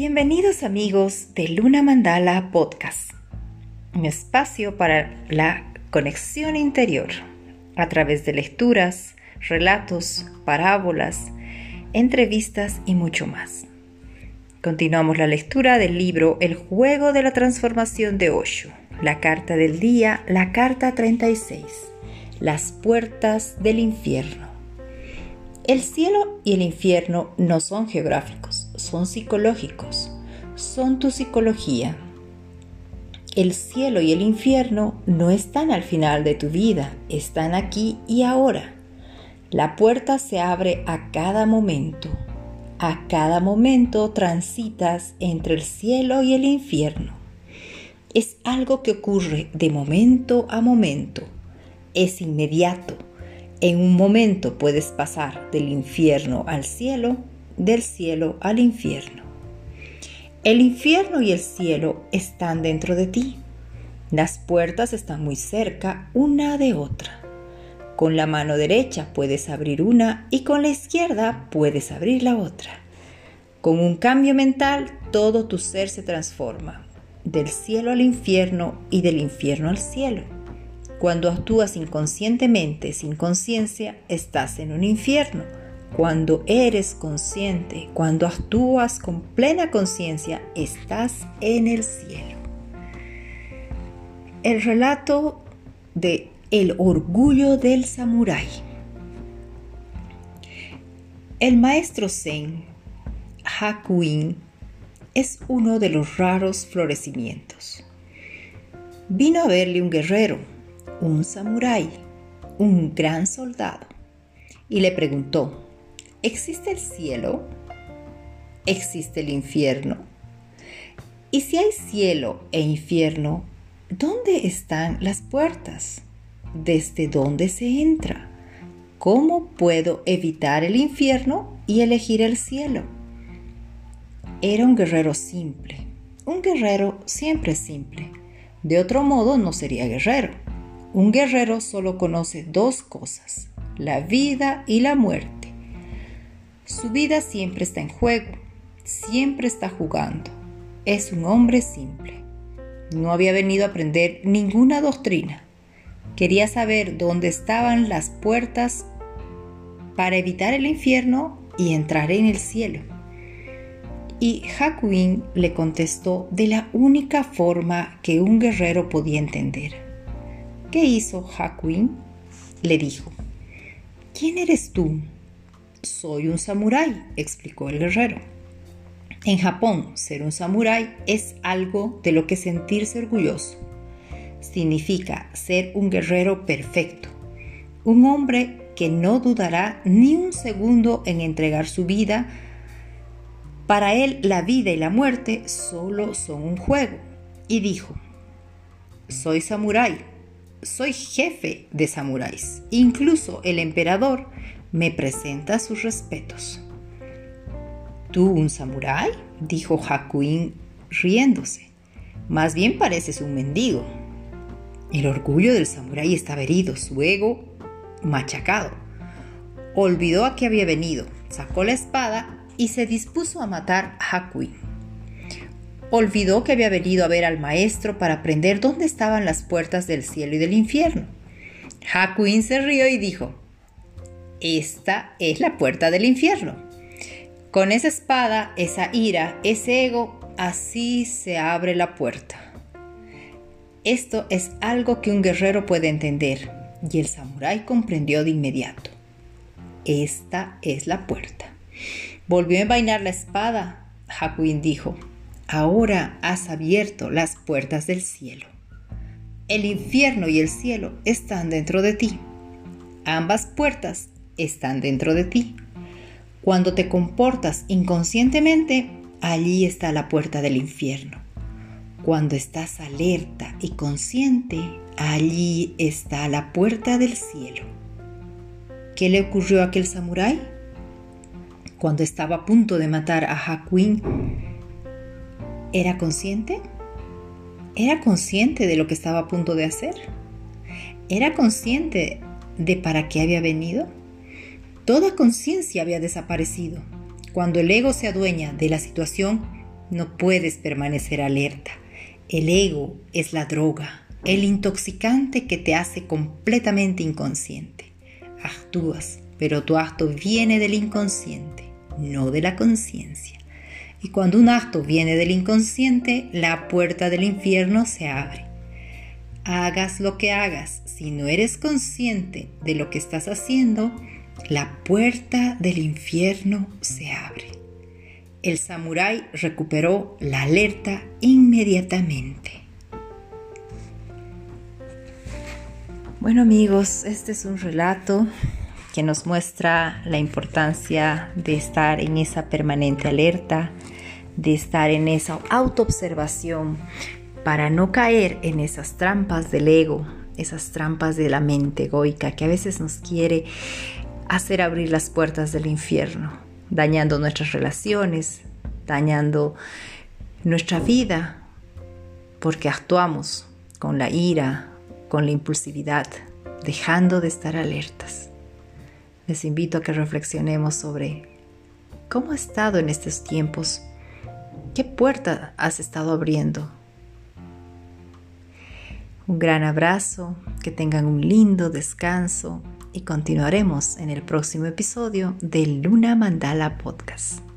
Bienvenidos amigos de Luna Mandala Podcast, un espacio para la conexión interior a través de lecturas, relatos, parábolas, entrevistas y mucho más. Continuamos la lectura del libro El juego de la transformación de Osho, la carta del día, la carta 36, las puertas del infierno. El cielo y el infierno no son geográficos, son psicológicos, son tu psicología. El cielo y el infierno no están al final de tu vida, están aquí y ahora. La puerta se abre a cada momento. A cada momento transitas entre el cielo y el infierno. Es algo que ocurre de momento a momento. Es inmediato en un momento puedes pasar del infierno al cielo, del cielo al infierno. El infierno y el cielo están dentro de ti. Las puertas están muy cerca una de otra. Con la mano derecha puedes abrir una y con la izquierda puedes abrir la otra. Con un cambio mental todo tu ser se transforma, del cielo al infierno y del infierno al cielo. Cuando actúas inconscientemente, sin conciencia, estás en un infierno. Cuando eres consciente, cuando actúas con plena conciencia, estás en el cielo. El relato de El orgullo del samurái. El maestro Zen, Hakuin, es uno de los raros florecimientos. Vino a verle un guerrero un samurái, un gran soldado, y le preguntó, ¿existe el cielo? ¿Existe el infierno? Y si hay cielo e infierno, ¿dónde están las puertas? ¿Desde dónde se entra? ¿Cómo puedo evitar el infierno y elegir el cielo? Era un guerrero simple. Un guerrero siempre simple. De otro modo no sería guerrero. Un guerrero solo conoce dos cosas, la vida y la muerte. Su vida siempre está en juego, siempre está jugando. Es un hombre simple. No había venido a aprender ninguna doctrina. Quería saber dónde estaban las puertas para evitar el infierno y entrar en el cielo. Y Hakuin le contestó de la única forma que un guerrero podía entender ¿Qué hizo Hakuin? Le dijo, ¿quién eres tú? Soy un samurái, explicó el guerrero. En Japón, ser un samurái es algo de lo que sentirse orgulloso. Significa ser un guerrero perfecto, un hombre que no dudará ni un segundo en entregar su vida. Para él la vida y la muerte solo son un juego. Y dijo, soy samurái, soy jefe de samuráis. Incluso el emperador me presenta sus respetos. ¿Tú un samurái? dijo Hakuin riéndose. Más bien pareces un mendigo. El orgullo del samurái estaba herido, su ego machacado. Olvidó a qué había venido, sacó la espada y se dispuso a matar a Hakuin. Olvidó que había venido a ver al maestro para aprender dónde estaban las puertas del cielo y del infierno. Hakuin se rió y dijo, Esta es la puerta del infierno. Con esa espada, esa ira, ese ego, así se abre la puerta. Esto es algo que un guerrero puede entender, y el samurái comprendió de inmediato. Esta es la puerta. Volvió a envainar la espada. Hakuin dijo, ahora has abierto las puertas del cielo. El infierno y el cielo están dentro de ti. Ambas puertas están dentro de ti. Cuando te comportas inconscientemente, allí está la puerta del infierno. Cuando estás alerta y consciente, allí está la puerta del cielo. ¿Qué le ocurrió a aquel samurái? Cuando estaba a punto de matar a Hakuin, ¿Era consciente? ¿Era consciente de lo que estaba a punto de hacer? ¿Era consciente de para qué había venido? Toda conciencia había desaparecido. Cuando el ego se adueña de la situación, No puedes permanecer alerta. El ego es la droga, el intoxicante que te hace completamente inconsciente. Actúas, pero tu acto viene del inconsciente, no de la conciencia. Y cuando un acto viene del inconsciente, la puerta del infierno se abre. Hagas lo que hagas, si no eres consciente de lo que estás haciendo, la puerta del infierno se abre. El samurái recuperó la alerta inmediatamente. Bueno amigos, este es un relato que nos muestra la importancia de estar en esa permanente alerta, de estar en esa autoobservación para no caer en esas trampas del ego, esas trampas de la mente egoica que a veces nos quiere hacer abrir las puertas del infierno, dañando nuestras relaciones, dañando nuestra vida, porque actuamos con la ira, con la impulsividad, dejando de estar alertas. Les invito a que reflexionemos sobre cómo has estado en estos tiempos, qué puerta has estado abriendo. Un gran abrazo, que tengan un lindo descanso y continuaremos en el próximo episodio del Luna Mandala Podcast.